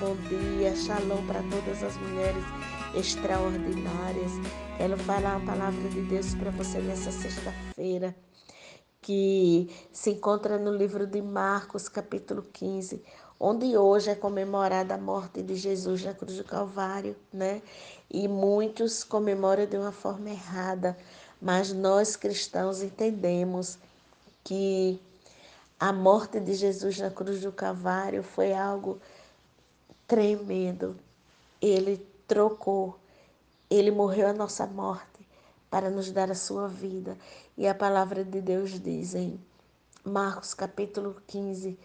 bom dia, shalom para todas as mulheres extraordinárias. Quero falar a palavra de Deus para você nessa sexta-feira, que se encontra no livro de Marcos, capítulo 15, onde hoje é comemorada a morte de Jesus na cruz do Calvário, né? E muitos comemoram de uma forma errada, mas nós cristãos entendemos que a morte de Jesus na cruz do Calvário foi algo tremendo. Ele trocou, ele morreu a nossa morte para nos dar a sua vida. E a palavra de Deus diz em Marcos capítulo 15,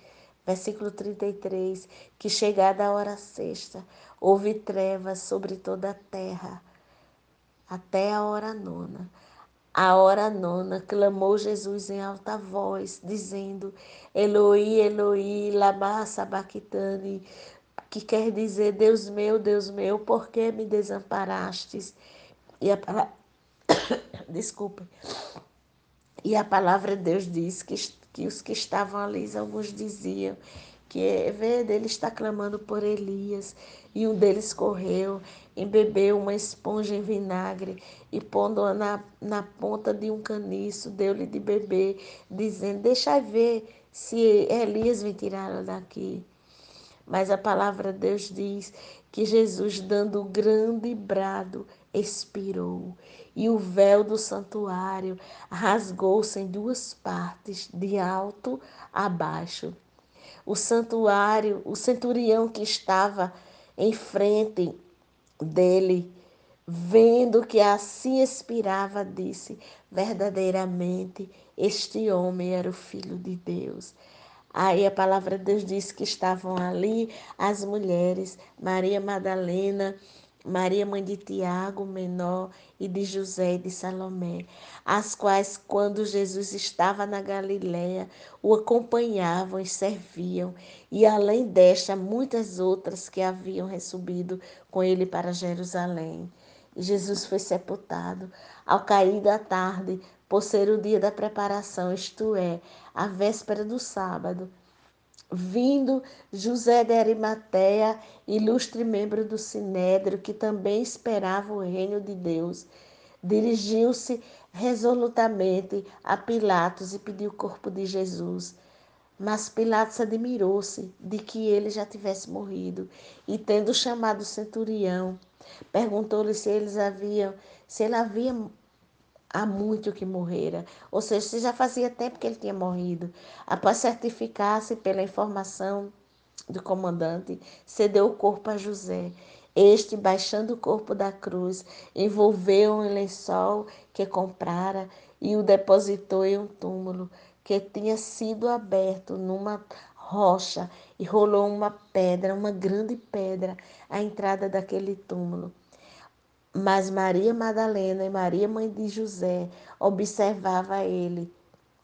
versículo 33, que chegada a hora sexta, houve trevas sobre toda a terra, até a hora nona. A hora nona, clamou Jesus em alta voz, dizendo: Eloi, Eloi, lama sabachthani, que quer dizer: Deus meu, Deus meu, por que me desamparastes? E a palavra. Desculpe. E a palavra de Deus diz que, que os que estavam ali, alguns diziam que vê, ele está clamando por Elias. E um deles correu, embebeu uma esponja em vinagre e pondo-a na, na ponta de um caniço, deu-lhe de beber, dizendo: Deixa ver se Elias me tirar daqui. Mas a palavra de Deus diz que Jesus, dando um grande brado, expirou. E o véu do santuário rasgou-se em duas partes, de alto a baixo. O santuário, o centurião que estava em frente dele, vendo que assim expirava, disse: verdadeiramente este homem era o filho de Deus. Aí a palavra de Deus diz que estavam ali as mulheres, Maria Madalena, Maria mãe de Tiago, menor, e de José e de Salomé, as quais, quando Jesus estava na Galiléia, o acompanhavam e serviam, e além desta, muitas outras que haviam recebido com ele para Jerusalém. Jesus foi sepultado. Ao cair da tarde, por ser o dia da preparação, isto é, a véspera do sábado. Vindo José de Arimateia, ilustre membro do Sinédrio, que também esperava o reino de Deus, dirigiu-se resolutamente a Pilatos e pediu o corpo de Jesus. Mas Pilatos admirou-se de que ele já tivesse morrido e, tendo chamado o centurião, perguntou-lhe se eles haviam, se ele havia há muito que morrera, ou seja, se já fazia tempo que ele tinha morrido. Após certificar-se pela informação do comandante, cedeu o corpo a José. Este, baixando o corpo da cruz, envolveu em lençol que comprara e o depositou em um túmulo que tinha sido aberto numa rocha e rolou uma pedra, uma grande pedra, à entrada daquele túmulo. Mas Maria Madalena e Maria, mãe de José, observava ele,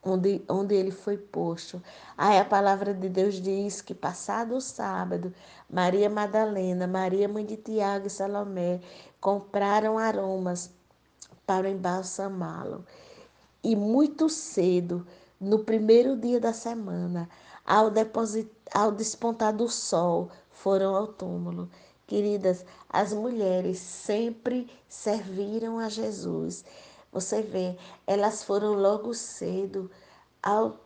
onde, onde ele foi posto. Aí a palavra de Deus diz que, passado o sábado, Maria Madalena, Maria, mãe de Tiago e Salomé, compraram aromas para embalsamá-lo. E muito cedo, no primeiro dia da semana, ao, ao despontar do sol, foram ao túmulo. Queridas, as mulheres sempre serviram a Jesus. Você vê, elas foram logo cedo ao,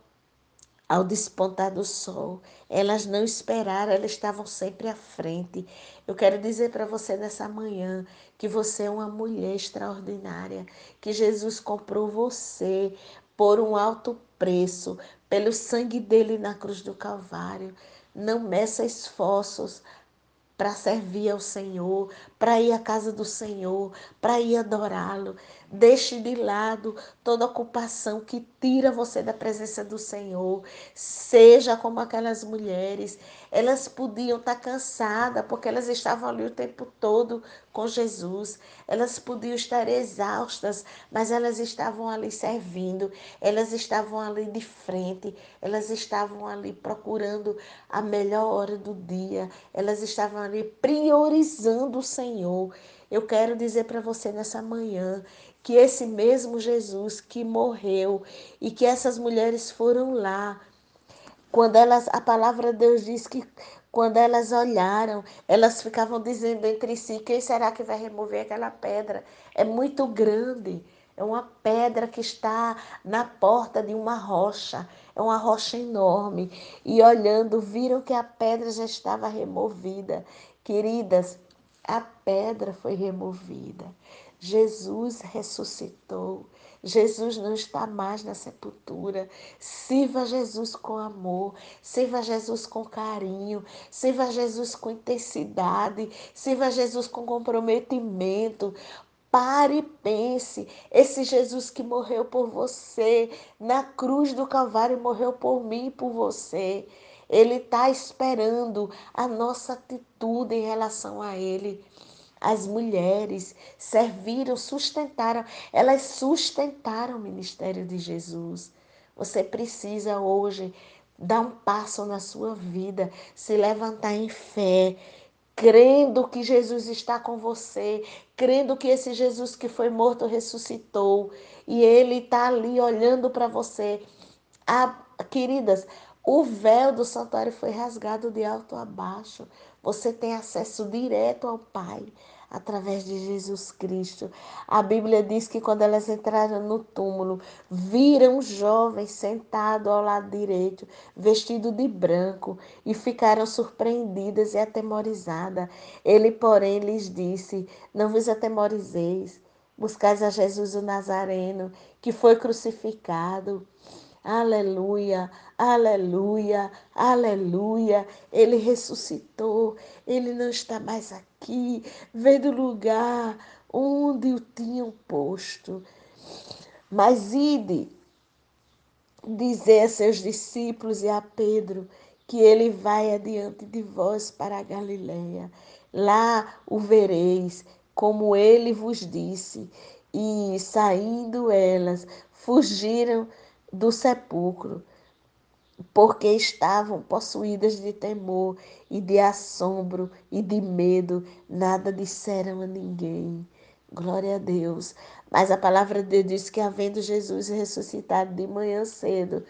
ao despontar do sol. Elas não esperaram, elas estavam sempre à frente. Eu quero dizer para você nessa manhã que você é uma mulher extraordinária, que Jesus comprou você por um alto preço, pelo sangue dele na cruz do Calvário. Não meça esforços para servir ao Senhor, para ir à casa do Senhor, para ir adorá-lo. Deixe de lado toda ocupação que tira você da presença do Senhor. Seja como aquelas mulheres. Elas podiam estar cansadas porque elas estavam ali o tempo todo com Jesus. Elas podiam estar exaustas, mas elas estavam ali servindo. Elas estavam ali de frente. Elas estavam ali procurando a melhor hora do dia. Elas estavam ali priorizando o Senhor. Eu quero dizer para você nessa manhã que esse mesmo Jesus que morreu e que essas mulheres foram lá Quando elas, a palavra de Deus diz que quando elas olharam, elas ficavam dizendo entre si: quem será que vai remover aquela pedra? É muito grande. É uma pedra que está na porta de uma rocha. É uma rocha enorme. E olhando, viram que a pedra já estava removida. Queridas, a pedra foi removida. Jesus ressuscitou. Jesus não está mais na sepultura. Sirva Jesus com amor, sirva Jesus com carinho, sirva Jesus com intensidade, sirva Jesus com comprometimento. Pare e pense. Esse Jesus que morreu por você, na cruz do Calvário, morreu por mim e por você. Ele está esperando a nossa atitude em relação a Ele. As mulheres serviram, sustentaram, elas sustentaram o ministério de Jesus. Você precisa hoje dar um passo na sua vida, se levantar em fé, crendo que Jesus está com você, crendo que esse Jesus que foi morto ressuscitou e ele está ali olhando para você. Ah, queridas, o véu do santuário foi rasgado de alto a baixo. Você tem acesso direto ao Pai através de Jesus Cristo. A Bíblia diz que quando elas entraram no túmulo, viram um jovem sentado ao lado direito, vestido de branco, e ficaram surpreendidas e atemorizadas. Ele, porém, lhes disse: Não vos atemorizeis, buscais a Jesus o Nazareno, que foi crucificado. Aleluia, aleluia, aleluia. Ele ressuscitou, ele não está mais aqui. Veio do lugar onde o tinham posto. Mas ide dizer a seus discípulos e a Pedro que ele vai adiante de vós para a Galileia. Lá o vereis, como ele vos disse. E saindo elas, fugiram do sepulcro, porque estavam possuídas de temor e de assombro e de medo, nada disseram a ninguém. Glória a Deus. Mas a palavra de Deus diz que, havendo Jesus ressuscitado de manhã cedo,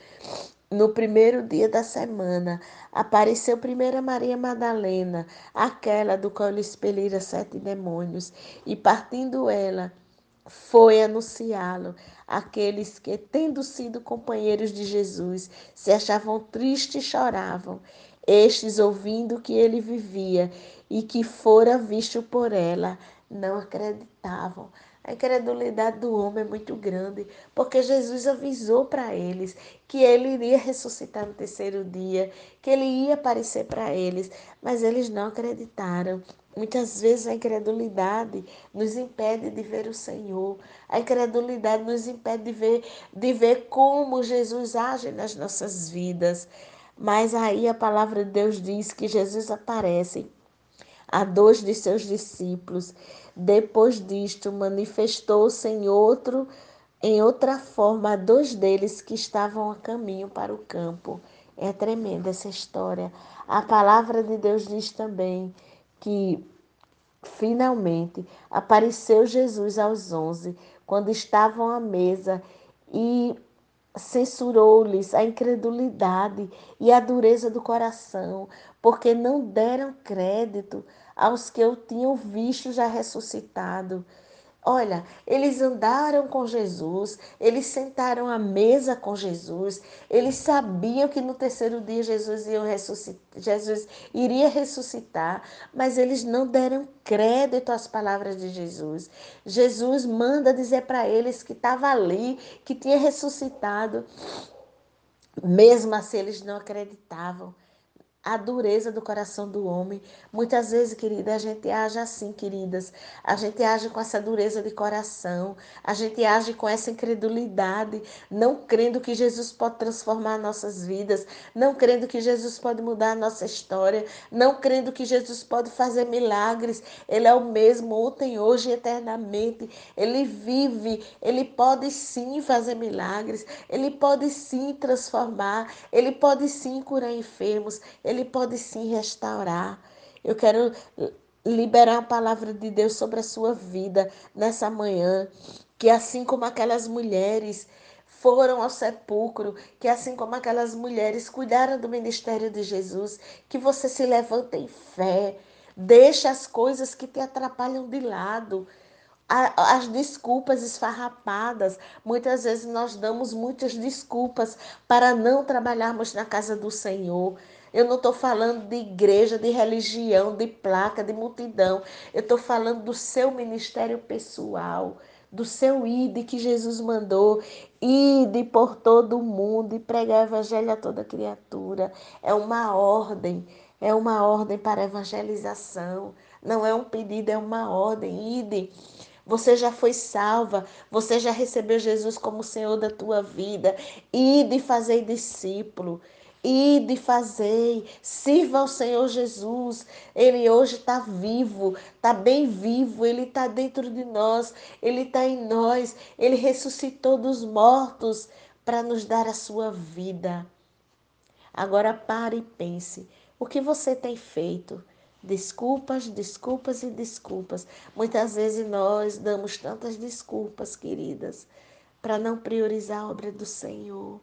no primeiro dia da semana, apareceu primeiro Maria Madalena, aquela do qual lhe expeliram sete demônios, e partindo ela, foi anunciá-lo àqueles que, tendo sido companheiros de Jesus, se achavam tristes e choravam. Estes, ouvindo que ele vivia e que fora visto por ela, não acreditavam. A incredulidade do homem é muito grande, porque Jesus avisou para eles que ele iria ressuscitar no terceiro dia, que ele ia aparecer para eles, mas eles não acreditaram. Muitas vezes a incredulidade nos impede de ver o Senhor. A incredulidade nos impede de ver, de ver como Jesus age nas nossas vidas. Mas aí a palavra de Deus diz que Jesus aparece a dois de seus discípulos. Depois disto, manifestou-se em outro, em outra forma, a dois deles que estavam a caminho para o campo. É tremenda essa história. A palavra de Deus diz também que finalmente apareceu Jesus aos onze, quando estavam à mesa, e censurou-lhes a incredulidade e a dureza do coração, porque não deram crédito aos que o tinham visto já ressuscitado. Olha, eles andaram com Jesus, eles sentaram à mesa com Jesus, eles sabiam que no terceiro dia Jesus, ia ressuscitar, Jesus iria ressuscitar, mas eles não deram crédito às palavras de Jesus. Jesus manda dizer para eles que estava ali, que tinha ressuscitado. Mesmo assim, eles não acreditavam a dureza do coração do homem. Muitas vezes, querida, a gente age assim, queridas. A gente age com essa dureza de coração, a gente age com essa incredulidade, não crendo que Jesus pode transformar nossas vidas, não crendo que Jesus pode mudar a nossa história, não crendo que Jesus pode fazer milagres. Ele é o mesmo ontem, hoje e eternamente. Ele vive, ele pode sim fazer milagres, ele pode sim transformar, ele pode sim curar enfermos. Ele pode sim restaurar. Eu quero liberar a palavra de Deus sobre a sua vida nessa manhã, que assim como aquelas mulheres foram ao sepulcro, que assim como aquelas mulheres cuidaram do ministério de Jesus, que você se levanta em fé, deixa as coisas que te atrapalham de lado as desculpas esfarrapadas. Muitas vezes nós damos muitas desculpas para não trabalharmos na casa do Senhor. Eu não estou falando de igreja, de religião, de placa, de multidão. Eu estou falando do seu ministério pessoal, do seu ide que Jesus mandou. Ide por todo o mundo e pregar evangelho a toda criatura. É uma ordem, é uma ordem para evangelização. Não é um pedido, é uma ordem. Ide. Você já foi salva, você já recebeu Jesus como Senhor da tua vida. Ide fazer discípulo. Ide fazer, sirva ao Senhor Jesus. Ele hoje está vivo, está bem vivo, Ele está dentro de nós, Ele está em nós, Ele ressuscitou dos mortos para nos dar a sua vida. Agora pare e pense: o que você tem feito? Desculpas, desculpas e desculpas. Muitas vezes nós damos tantas desculpas, queridas, para não priorizar a obra do Senhor.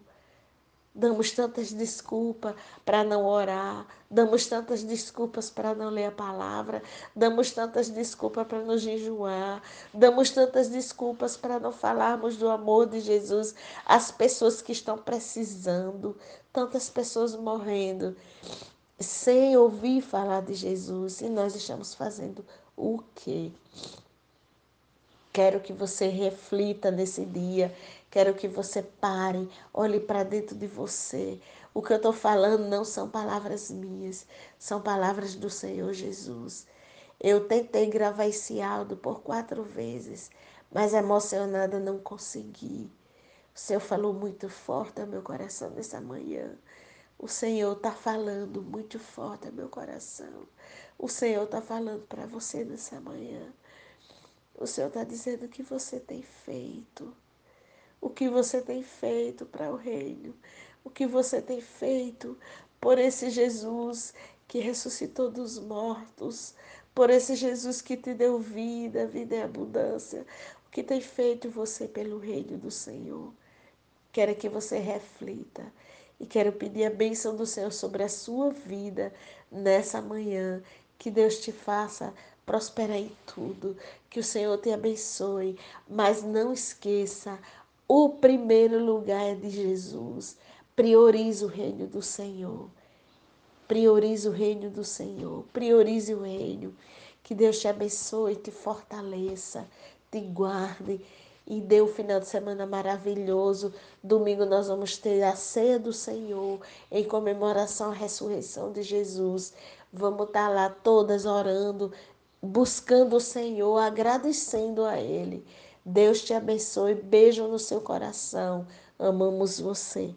Damos tantas desculpas para não orar, damos tantas desculpas para não ler a palavra, damos tantas desculpas para nos jejuar, damos tantas desculpas para não falarmos do amor de Jesus às pessoas que estão precisando, tantas pessoas morrendo sem ouvir falar de Jesus. E nós estamos fazendo o quê? Quero que você reflita nesse dia, quero que você pare, olhe para dentro de você. O que eu estou falando não são palavras minhas, são palavras do Senhor Jesus. Eu tentei gravar esse áudio por quatro vezes, mas emocionada não consegui. O Senhor falou muito forte ao meu coração nessa manhã. O Senhor está falando muito forte ao meu coração. O Senhor está falando para você nessa manhã. O Senhor está dizendo o que você tem feito. O que você tem feito para o reino. O que você tem feito por esse Jesus que ressuscitou dos mortos. Por esse Jesus que te deu vida, vida e abundância. O que tem feito você pelo reino do Senhor. Quero que você reflita e quero pedir a bênção do Senhor sobre a sua vida nessa manhã. Que Deus te faça prosperar em tudo. Que o Senhor te abençoe. Mas não esqueça: o primeiro lugar é de Jesus. Priorize o reino do Senhor. Priorize o reino do Senhor. Priorize o reino. Que Deus te abençoe, te fortaleça, te guarde e dê um final de semana maravilhoso. Domingo nós vamos ter a ceia do Senhor em comemoração à ressurreição de Jesus. Vamos estar lá todas orando, buscando o Senhor, agradecendo a Ele. Deus te abençoe. Beijo no seu coração. Amamos você.